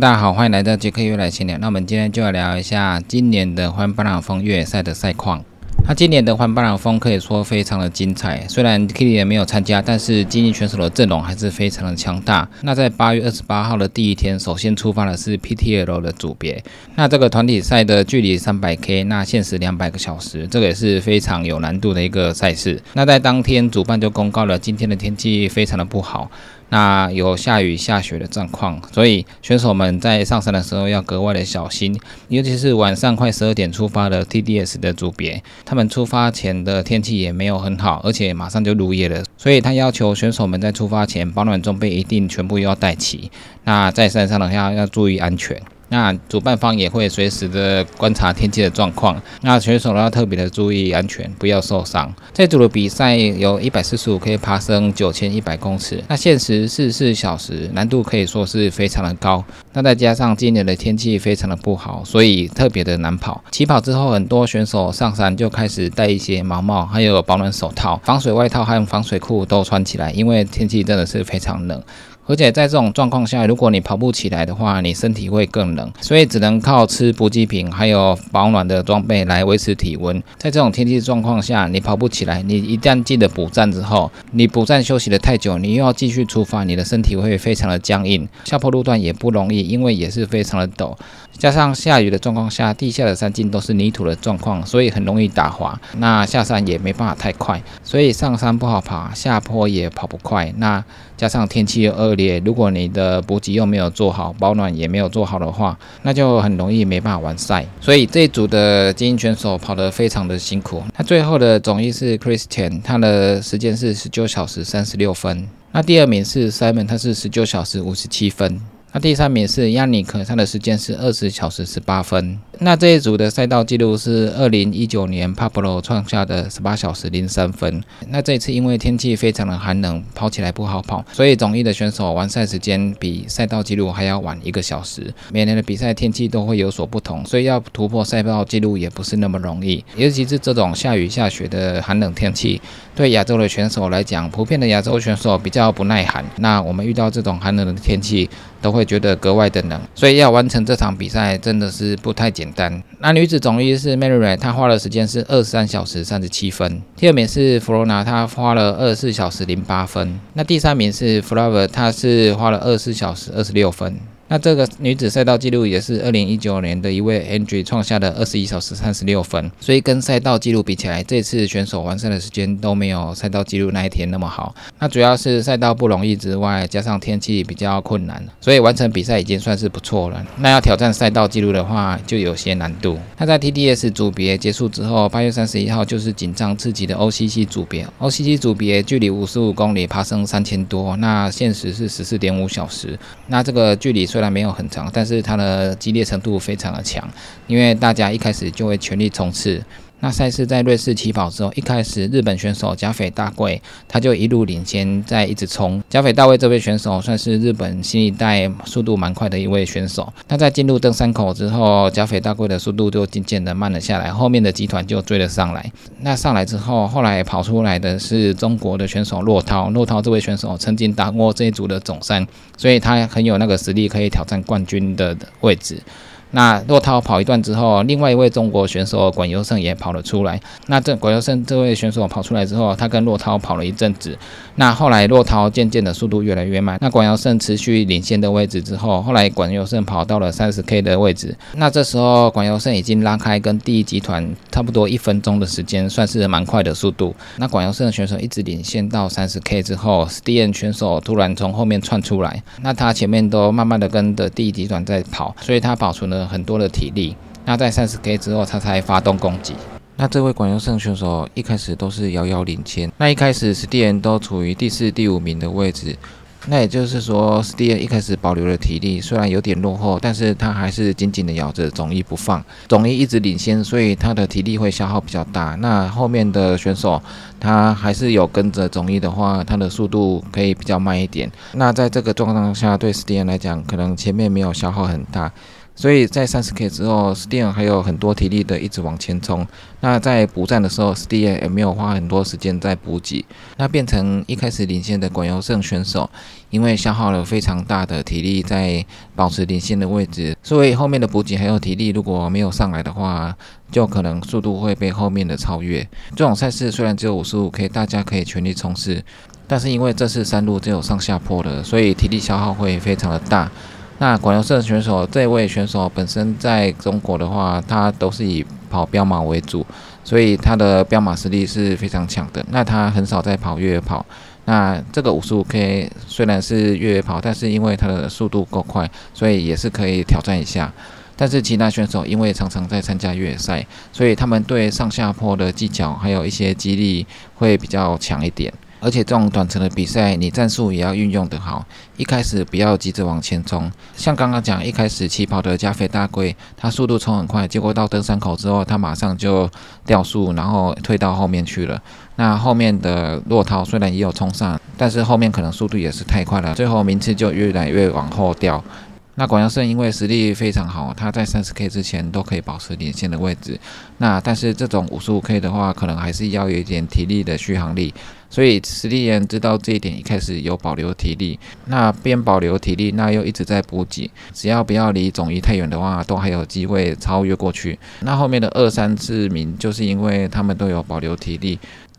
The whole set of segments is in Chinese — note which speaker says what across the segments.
Speaker 1: 大家好，欢迎来到杰克越来闲聊。那我们今天就来聊一下今年的环巴朗峰越野赛的赛况。那今年的环巴朗峰可以说非常的精彩，虽然 Kili 没有参加，但是精英选手的阵容还是非常的强大。那在八月二十八号的第一天，首先出发的是 PTL 的组别。那这个团体赛的距离三百 K，那限时两百个小时，这个也是非常有难度的一个赛事。那在当天，主办就公告了今天的天气非常的不好。那有下雨下雪的状况，所以选手们在上山的时候要格外的小心，尤其是晚上快十二点出发的 TDS 的组别，他们出发前的天气也没有很好，而且马上就入夜了，所以他要求选手们在出发前保暖装备一定全部要带齐。那在山上的话要注意安全。那主办方也会随时的观察天气的状况，那选手要特别的注意安全，不要受伤。这组的比赛有一百四十五可以爬升九千一百公尺，那限时四十四小时，难度可以说是非常的高。那再加上今年的天气非常的不好，所以特别的难跑。起跑之后，很多选手上山就开始戴一些毛帽，还有保暖手套、防水外套和防水裤都穿起来，因为天气真的是非常冷。而且在这种状况下，如果你跑不起来的话，你身体会更冷，所以只能靠吃补给品还有保暖的装备来维持体温。在这种天气状况下，你跑不起来，你一旦记得补站之后，你补站休息的太久，你又要继续出发，你的身体会非常的僵硬。下坡路段也不容易，因为也是非常的陡，加上下雨的状况下，地下的山径都是泥土的状况，所以很容易打滑。那下山也没办法太快，所以上山不好爬，下坡也跑不快。那加上天气又恶劣，如果你的补给又没有做好，保暖也没有做好的话，那就很容易没办法完赛。所以这一组的精英选手跑得非常的辛苦。那最后的总一是 Christian，他的时间是十九小时三十六分。那第二名是 Simon，他是十九小时五十七分。那第三名是亚尼克，他的时间是二十小时十八分。那这一组的赛道记录是二零一九年 Pablo 创下的十八小时零三分。那这一次因为天气非常的寒冷，跑起来不好跑，所以总一的选手完赛时间比赛道记录还要晚一个小时。每年的比赛天气都会有所不同，所以要突破赛道记录也不是那么容易。尤其是这种下雨下雪的寒冷天气，对亚洲的选手来讲，普遍的亚洲选手比较不耐寒。那我们遇到这种寒冷的天气，都会觉得格外的冷，所以要完成这场比赛真的是不太简单。那女子总一是 Mary，她花的时间是二十三小时三十七分。第二名是 Flora，她花了二十四小时零八分。那第三名是 Flower，她是花了二十四小时二十六分。那这个女子赛道记录也是二零一九年的一位 Andrew 创下的二十一小时三十六分，所以跟赛道记录比起来，这次选手完赛的时间都没有赛道记录那一天那么好。那主要是赛道不容易之外，加上天气比较困难，所以完成比赛已经算是不错了。那要挑战赛道记录的话，就有些难度。那在 TDS 组别结束之后，八月三十一号就是紧张刺激的 OCC 组别。OCC 组别距离五十五公里，爬升三千多，那限时是十四点五小时。那这个距离虽虽然没有很长，但是它的激烈程度非常的强，因为大家一开始就会全力冲刺。那赛事在瑞士起跑之后，一开始日本选手甲斐大贵他就一路领先，在一直冲。甲斐大贵这位选手算是日本新一代速度蛮快的一位选手。那在进入登山口之后，甲斐大贵的速度就渐渐的慢了下来，后面的集团就追了上来。那上来之后，后来跑出来的是中国的选手骆涛。骆涛这位选手曾经打过这一组的总山，所以他很有那个实力可以挑战冠军的位置。那骆涛跑一段之后，另外一位中国选手管优胜也跑了出来。那这管优胜这位选手跑出来之后，他跟骆涛跑了一阵子。那后来骆涛渐渐的速度越来越慢。那管优胜持续领先的位置之后，后来管优胜跑到了三十 K 的位置。那这时候管优胜已经拉开跟第一集团差不多一分钟的时间，算是蛮快的速度。那管优胜的选手一直领先到三十 K 之后 s t e n 选手突然从后面窜出来。那他前面都慢慢的跟着第一集团在跑，所以他保存了。很多的体力，那在三十 K 之后，他才发动攻击。那这位管优胜选手一开始都是遥遥领先，那一开始史蒂恩都处于第四、第五名的位置。那也就是说，史蒂恩一开始保留了体力，虽然有点落后，但是他还是紧紧的咬着总一不放。总一一直领先，所以他的体力会消耗比较大。那后面的选手，他还是有跟着总一的话，他的速度可以比较慢一点。那在这个状况下，对史蒂恩来讲，可能前面没有消耗很大。所以在三十 K 之后 s t e a n 还有很多体力的一直往前冲。那在补站的时候 s t e a n 也没有花很多时间在补给，那变成一开始领先的管尤胜选手，因为消耗了非常大的体力在保持领先的位置，所以后面的补给还有体力如果没有上来的话，就可能速度会被后面的超越。这种赛事虽然只有五十五 K，大家可以全力冲刺，但是因为这次山路只有上下坡的，所以体力消耗会非常的大。那广游社选手这位选手本身在中国的话，他都是以跑标马为主，所以他的标马实力是非常强的。那他很少在跑越野跑。那这个五十五 K 虽然是越野跑，但是因为他的速度够快，所以也是可以挑战一下。但是其他选手因为常常在参加越野赛，所以他们对上下坡的技巧还有一些激励会比较强一点。而且这种短程的比赛，你战术也要运用得好。一开始不要急着往前冲，像刚刚讲，一开始起跑的加菲大龟，它速度冲很快，结果到登山口之后，它马上就掉速，然后退到后面去了。那后面的骆涛虽然也有冲上，但是后面可能速度也是太快了，最后名次就越来越往后掉。那广阳胜因为实力非常好，他在三十 K 之前都可以保持领先的位置。那但是这种五十五 K 的话，可能还是要有一点体力的续航力。所以实力人知道这一点，一开始有保留体力。那边保留体力，那又一直在补给。只要不要离总一太远的话，都还有机会超越过去。那后面的二三四名，就是因为他们都有保留体力。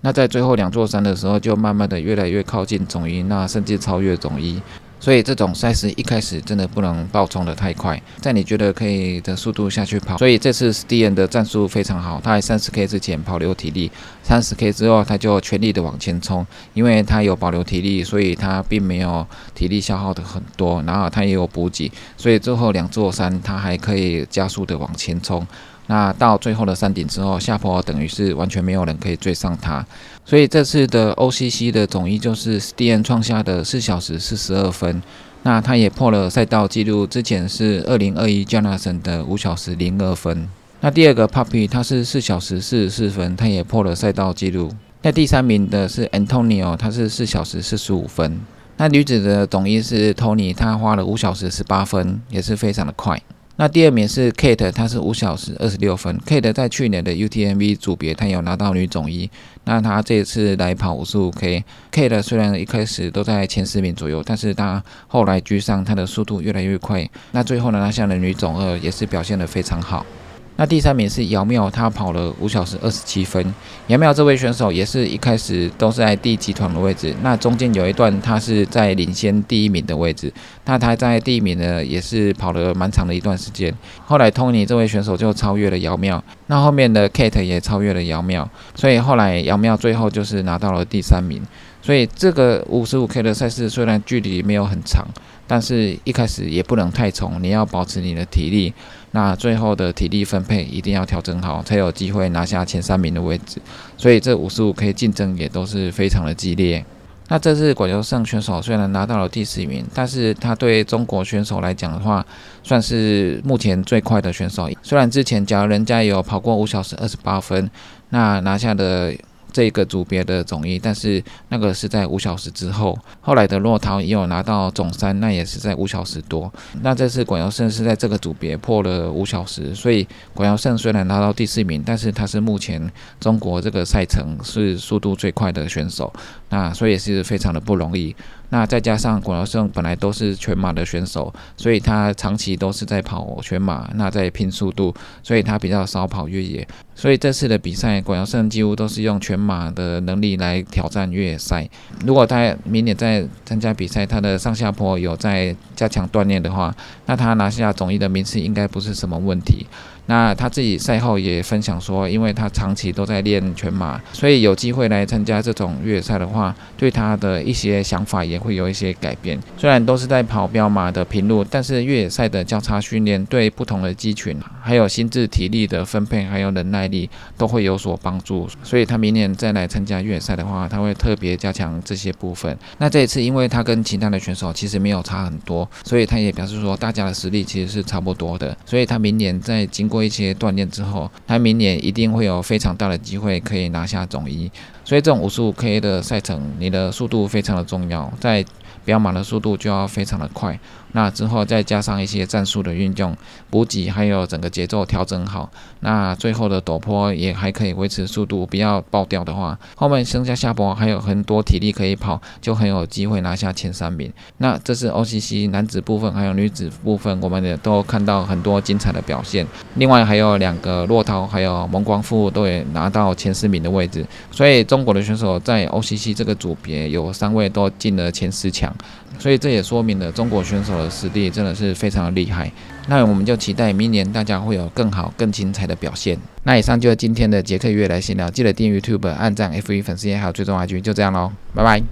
Speaker 1: 那在最后两座山的时候，就慢慢的越来越靠近总一，那甚至超越总一。所以这种赛事一开始真的不能爆冲的太快，在你觉得可以的速度下去跑。所以这次 s t e n 的战术非常好，他在三十 K 之前保留体力，三十 K 之后他就全力的往前冲，因为他有保留体力，所以他并没有体力消耗的很多，然后他也有补给，所以最后两座山他还可以加速的往前冲。那到最后的山顶之后，下坡等于是完全没有人可以追上他，所以这次的 OCC 的总一就是 s t e n 创下的四小时四十二分，那他也破了赛道纪录，之前是二零二一 Jonathan 的五小时零二分。那第二个 Puppy 他是四小时四十四分，他也破了赛道纪录。那第三名的是 Antonio，他是四小时四十五分。那女子的总一是 Tony，她花了五小时十八分，也是非常的快。那第二名是 Kate，她是五小时二十六分。Kate 在去年的 UTMB 组别，她有拿到女总一。那她这次来跑五十五 K。Kate 虽然一开始都在前十名左右，但是她后来居上，她的速度越来越快。那最后呢，拿下了女总二，也是表现得非常好。那第三名是姚妙，他跑了五小时二十七分。姚妙这位选手也是一开始都是在第集团的位置，那中间有一段他是在领先第一名的位置，那他在第一名呢也是跑了蛮长的一段时间。后来 Tony 这位选手就超越了姚妙，那后面的 Kate 也超越了姚妙，所以后来姚妙最后就是拿到了第三名。所以这个五十五 K 的赛事虽然距离没有很长，但是一开始也不能太冲，你要保持你的体力。那最后的体力分配一定要调整好，才有机会拿下前三名的位置。所以这五十五 K 竞争也都是非常的激烈。那这次广州胜选手虽然拿到了第四名，但是他对中国选手来讲的话，算是目前最快的选手。虽然之前假如人家有跑过五小时二十八分，那拿下的。这个组别的总一，但是那个是在五小时之后。后来的骆涛也有拿到总三，那也是在五小时多。那这次管耀胜是在这个组别破了五小时，所以管耀胜虽然拿到第四名，但是他是目前中国这个赛程是速度最快的选手，那所以也是非常的不容易。那再加上管尧胜本来都是全马的选手，所以他长期都是在跑全马，那在拼速度，所以他比较少跑越野。所以这次的比赛，管尧胜几乎都是用全马的能力来挑战越野赛。如果他明年再参加比赛，他的上下坡有在加强锻炼的话，那他拿下总一的名次应该不是什么问题。那他自己赛后也分享说，因为他长期都在练全马，所以有机会来参加这种越野赛的话，对他的一些想法也会有一些改变。虽然都是在跑标马的平路，但是越野赛的交叉训练对不同的肌群，还有心智体力的分配，还有忍耐力都会有所帮助。所以他明年再来参加越野赛的话，他会特别加强这些部分。那这一次，因为他跟其他的选手其实没有差很多，所以他也表示说，大家的实力其实是差不多的。所以他明年在经过过一些锻炼之后，他明年一定会有非常大的机会可以拿下总一。所以这种五十五 K 的赛程，你的速度非常的重要，在标马的速度就要非常的快。那之后再加上一些战术的运用、补给，还有整个节奏调整好，那最后的陡坡也还可以维持速度，不要爆掉的话，后面剩下下坡还有很多体力可以跑，就很有机会拿下前三名。那这是 OCC 男子部分，还有女子部分，我们也都看到很多精彩的表现。另外还有两个骆涛，还有蒙光富都也拿到前十名的位置，所以中国的选手在 OCC 这个组别有三位都进了前十强。所以这也说明了中国选手实力真的是非常的厉害。那我们就期待明年大家会有更好、更精彩的表现。那以上就是今天的杰克月来闲聊，记得订阅 YouTube、按赞、F 一粉丝页还有追踪 IG，就这样喽，拜拜。